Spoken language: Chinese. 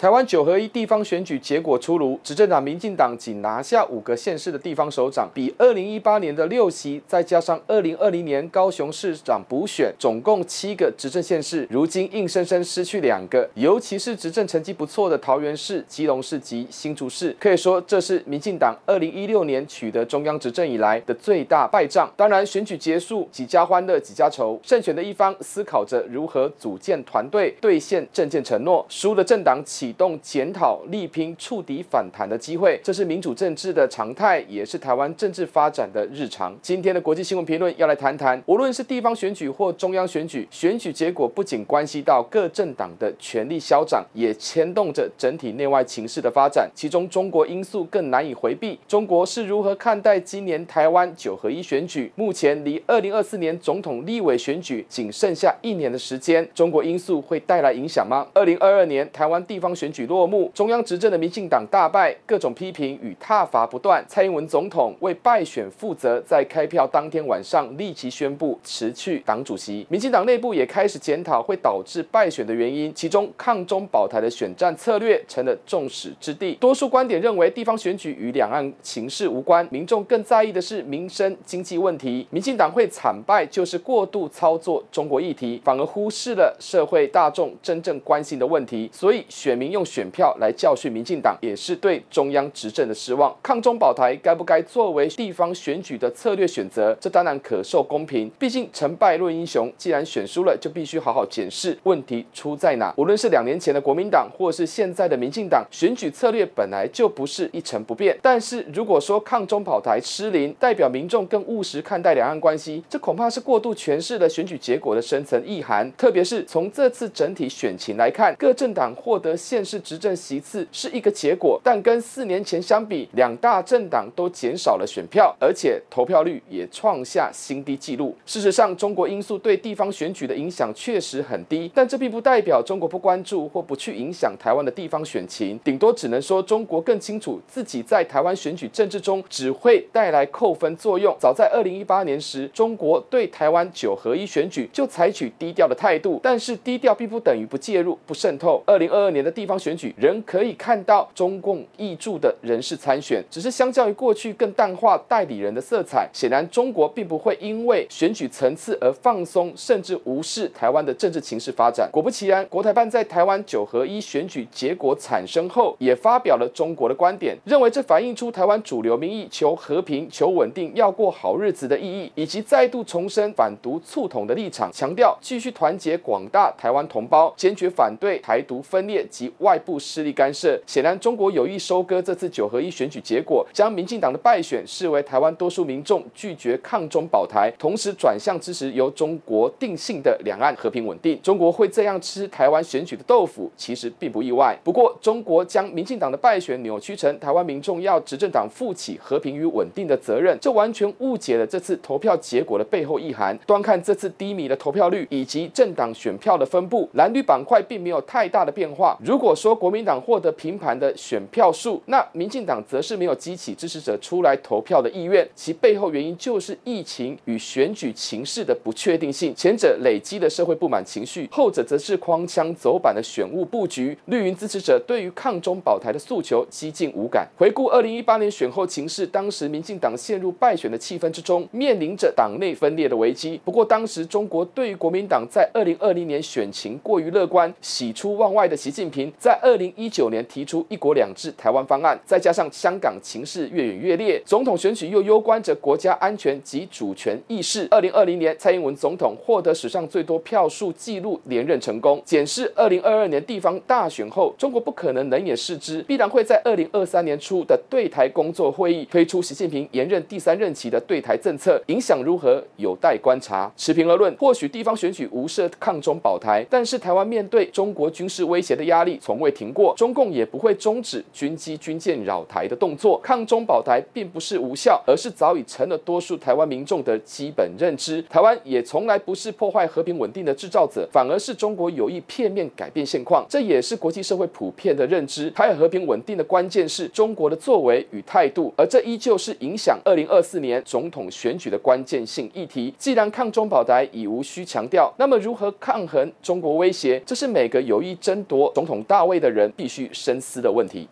台湾九合一地方选举结果出炉，执政党民进党仅拿下五个县市的地方首长，比二零一八年的六席，再加上二零二零年高雄市长补选，总共七个执政县市，如今硬生生失去两个。尤其是执政成绩不错的桃园市、基隆市及新竹市，可以说这是民进党二零一六年取得中央执政以来的最大败仗。当然，选举结束，几家欢乐几家愁，胜选的一方思考着如何组建团队，兑现政见承诺；输的政党起。启动检讨、力拼触底反弹的机会，这是民主政治的常态，也是台湾政治发展的日常。今天的国际新闻评论要来谈谈，无论是地方选举或中央选举，选举结果不仅关系到各政党的权力消长，也牵动着整体内外情势的发展。其中，中国因素更难以回避。中国是如何看待今年台湾九合一选举？目前离二零二四年总统、立委选举仅剩下一年的时间，中国因素会带来影响吗？二零二二年台湾地方选举落幕，中央执政的民进党大败，各种批评与挞伐不断。蔡英文总统为败选负责，在开票当天晚上立即宣布辞去党主席。民进党内部也开始检讨会导致败选的原因，其中抗中保台的选战策略成了众矢之的。多数观点认为，地方选举与两岸情势无关，民众更在意的是民生经济问题。民进党会惨败，就是过度操作中国议题，反而忽视了社会大众真正关心的问题。所以选民。用选票来教训民进党，也是对中央执政的失望。抗中保台该不该作为地方选举的策略选择？这当然可受公平。毕竟成败论英雄，既然选输了，就必须好好检视问题出在哪。无论是两年前的国民党，或是现在的民进党，选举策略本来就不是一成不变。但是如果说抗中保台失灵，代表民众更务实看待两岸关系，这恐怕是过度诠释了选举结果的深层意涵。特别是从这次整体选情来看，各政党获得现是执政席次是一个结果，但跟四年前相比，两大政党都减少了选票，而且投票率也创下新低纪录。事实上，中国因素对地方选举的影响确实很低，但这并不代表中国不关注或不去影响台湾的地方选情，顶多只能说中国更清楚自己在台湾选举政治中只会带来扣分作用。早在二零一八年时，中国对台湾九合一选举就采取低调的态度，但是低调并不等于不介入、不渗透。二零二二年的地方选举仍可以看到中共挹注的人士参选，只是相较于过去更淡化代理人的色彩。显然，中国并不会因为选举层次而放松，甚至无视台湾的政治情势发展。果不其然，国台办在台湾九合一选举结果产生后，也发表了中国的观点，认为这反映出台湾主流民意求和平、求稳定、要过好日子的意义，以及再度重申反独促统的立场，强调继续团结广大台湾同胞，坚决反对台独分裂及外部势力干涉，显然中国有意收割这次九合一选举结果，将民进党的败选视为台湾多数民众拒绝抗中保台，同时转向支持由中国定性的两岸和平稳定。中国会这样吃台湾选举的豆腐，其实并不意外。不过，中国将民进党的败选扭曲成台湾民众要执政党负起和平与稳定的责任，这完全误解了这次投票结果的背后意涵。端看这次低迷的投票率以及政党选票的分布，蓝绿板块并没有太大的变化。如如果说国民党获得平盘的选票数，那民进党则是没有激起支持者出来投票的意愿，其背后原因就是疫情与选举情势的不确定性。前者累积的社会不满情绪，后者则是框腔走板的选务布局。绿营支持者对于抗中保台的诉求几近无感。回顾二零一八年选后情势，当时民进党陷入败选的气氛之中，面临着党内分裂的危机。不过当时中国对于国民党在二零二零年选情过于乐观，喜出望外的习近平在二零一九年提出“一国两制”台湾方案，再加上香港情势越演越烈，总统选举又攸关着国家安全及主权意识。二零二零年，蔡英文总统获得史上最多票数纪录连任成功。检视二零二二年地方大选后，中国不可能冷眼视之，必然会在二零二三年初的对台工作会议推出习近平延任第三任期的对台政策，影响如何有待观察。持平而论，或许地方选举无涉抗中保台，但是台湾面对中国军事威胁的压力，从未停过，中共也不会终止军机军舰扰台的动作。抗中保台并不是无效，而是早已成了多数台湾民众的基本认知。台湾也从来不是破坏和平稳定的制造者，反而是中国有意片面改变现况。这也是国际社会普遍的认知。台海和平稳定的关键是中国的作为与态度，而这依旧是影响二零二四年总统选举的关键性议题。既然抗中保台已无需强调，那么如何抗衡中国威胁，这是每个有意争夺总统大卫的人必须深思的问题。